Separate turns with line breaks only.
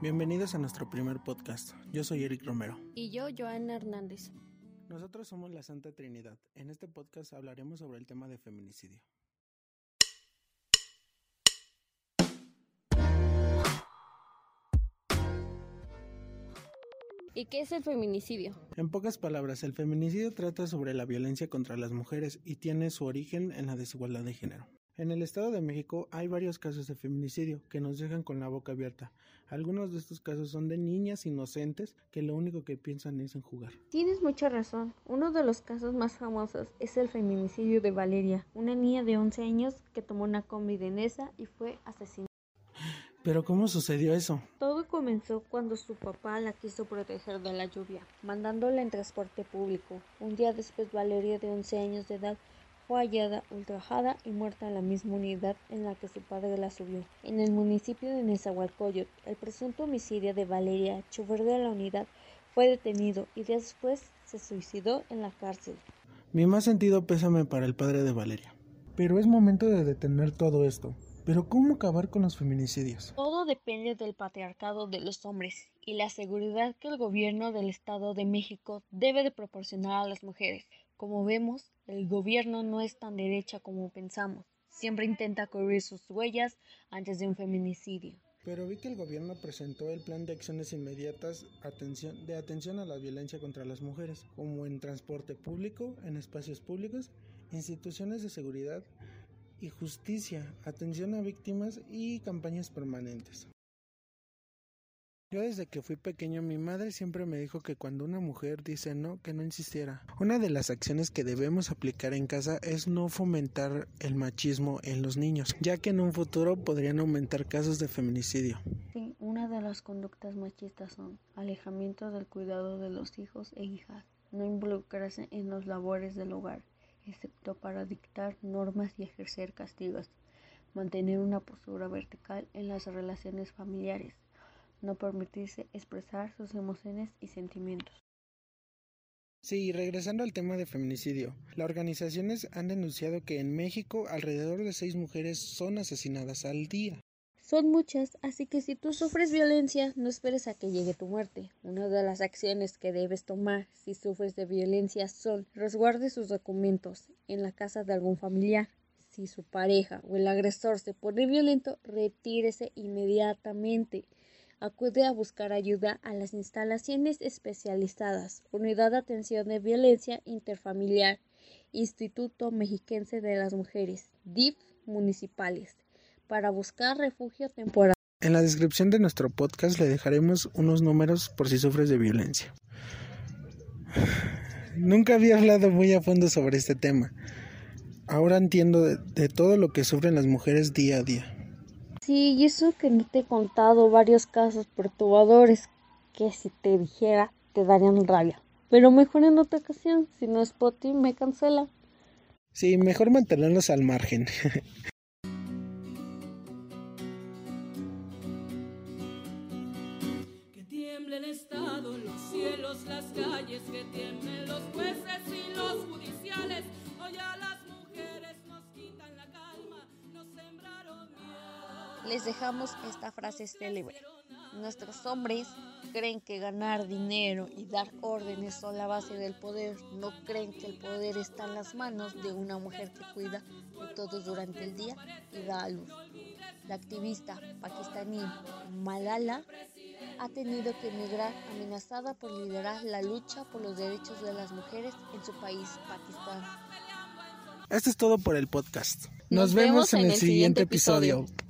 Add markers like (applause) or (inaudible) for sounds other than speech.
Bienvenidos a nuestro primer podcast. Yo soy Eric Romero.
Y yo, Joana Hernández.
Nosotros somos la Santa Trinidad. En este podcast hablaremos sobre el tema de feminicidio.
¿Y qué es el feminicidio?
En pocas palabras, el feminicidio trata sobre la violencia contra las mujeres y tiene su origen en la desigualdad de género. En el Estado de México hay varios casos de feminicidio que nos dejan con la boca abierta. Algunos de estos casos son de niñas inocentes que lo único que piensan es en jugar.
Tienes mucha razón. Uno de los casos más famosos es el feminicidio de Valeria, una niña de 11 años que tomó una combi de Nesa y fue asesinada.
Pero ¿cómo sucedió eso?
Todo comenzó cuando su papá la quiso proteger de la lluvia, mandándola en transporte público. Un día después Valeria, de 11 años de edad, fue hallada ultrajada y muerta en la misma unidad en la que su padre la subió. En el municipio de Nezahualcóyotl, el presunto homicidio de Valeria, chofer de la unidad, fue detenido y después se suicidó en la cárcel.
Mi más sentido pésame para el padre de Valeria. Pero es momento de detener todo esto. Pero ¿cómo acabar con los feminicidios?
Todo depende del patriarcado de los hombres y la seguridad que el gobierno del Estado de México debe de proporcionar a las mujeres. Como vemos, el gobierno no es tan derecha como pensamos. Siempre intenta cubrir sus huellas antes de un feminicidio.
Pero vi que el gobierno presentó el plan de acciones inmediatas de atención a la violencia contra las mujeres, como en transporte público, en espacios públicos, instituciones de seguridad y justicia, atención a víctimas y campañas permanentes. Yo desde que fui pequeño mi madre siempre me dijo que cuando una mujer dice no, que no insistiera. Una de las acciones que debemos aplicar en casa es no fomentar el machismo en los niños, ya que en un futuro podrían aumentar casos de feminicidio.
Sí, una de las conductas machistas son alejamiento del cuidado de los hijos e hijas, no involucrarse en los labores del hogar, excepto para dictar normas y ejercer castigos, mantener una postura vertical en las relaciones familiares no permitirse expresar sus emociones y sentimientos.
Sí, regresando al tema de feminicidio, las organizaciones han denunciado que en México alrededor de seis mujeres son asesinadas al día.
Son muchas, así que si tú sufres violencia, no esperes a que llegue tu muerte. Una de las acciones que debes tomar si sufres de violencia son resguarde sus documentos en la casa de algún familiar. Si su pareja o el agresor se pone violento, retírese inmediatamente. Acude a buscar ayuda a las instalaciones especializadas, Unidad de Atención de Violencia Interfamiliar, Instituto Mexiquense de las Mujeres, DIF municipales, para buscar refugio temporal.
En la descripción de nuestro podcast le dejaremos unos números por si sufres de violencia. Nunca había hablado muy a fondo sobre este tema. Ahora entiendo de, de todo lo que sufren las mujeres día a día.
Sí, y eso que no te he contado varios casos perturbadores que si te dijera te darían rabia. Pero mejor en otra ocasión, si no es ti me cancela.
Sí, mejor mantenerlos al margen. (laughs)
que tiemble el Estado, los cielos, las calles, que tiemblen los jueces y los judiciales. Hoy
Les dejamos esta frase célebre. Nuestros hombres creen que ganar dinero y dar órdenes son la base del poder. No creen que el poder está en las manos de una mujer que cuida de todos durante el día y da a luz. La activista pakistaní Malala ha tenido que emigrar amenazada por liderar la lucha por los derechos de las mujeres en su país, Pakistán.
Esto es todo por el podcast. Nos, Nos vemos, vemos, en, el, siguiente, siguiente episodio. episodio.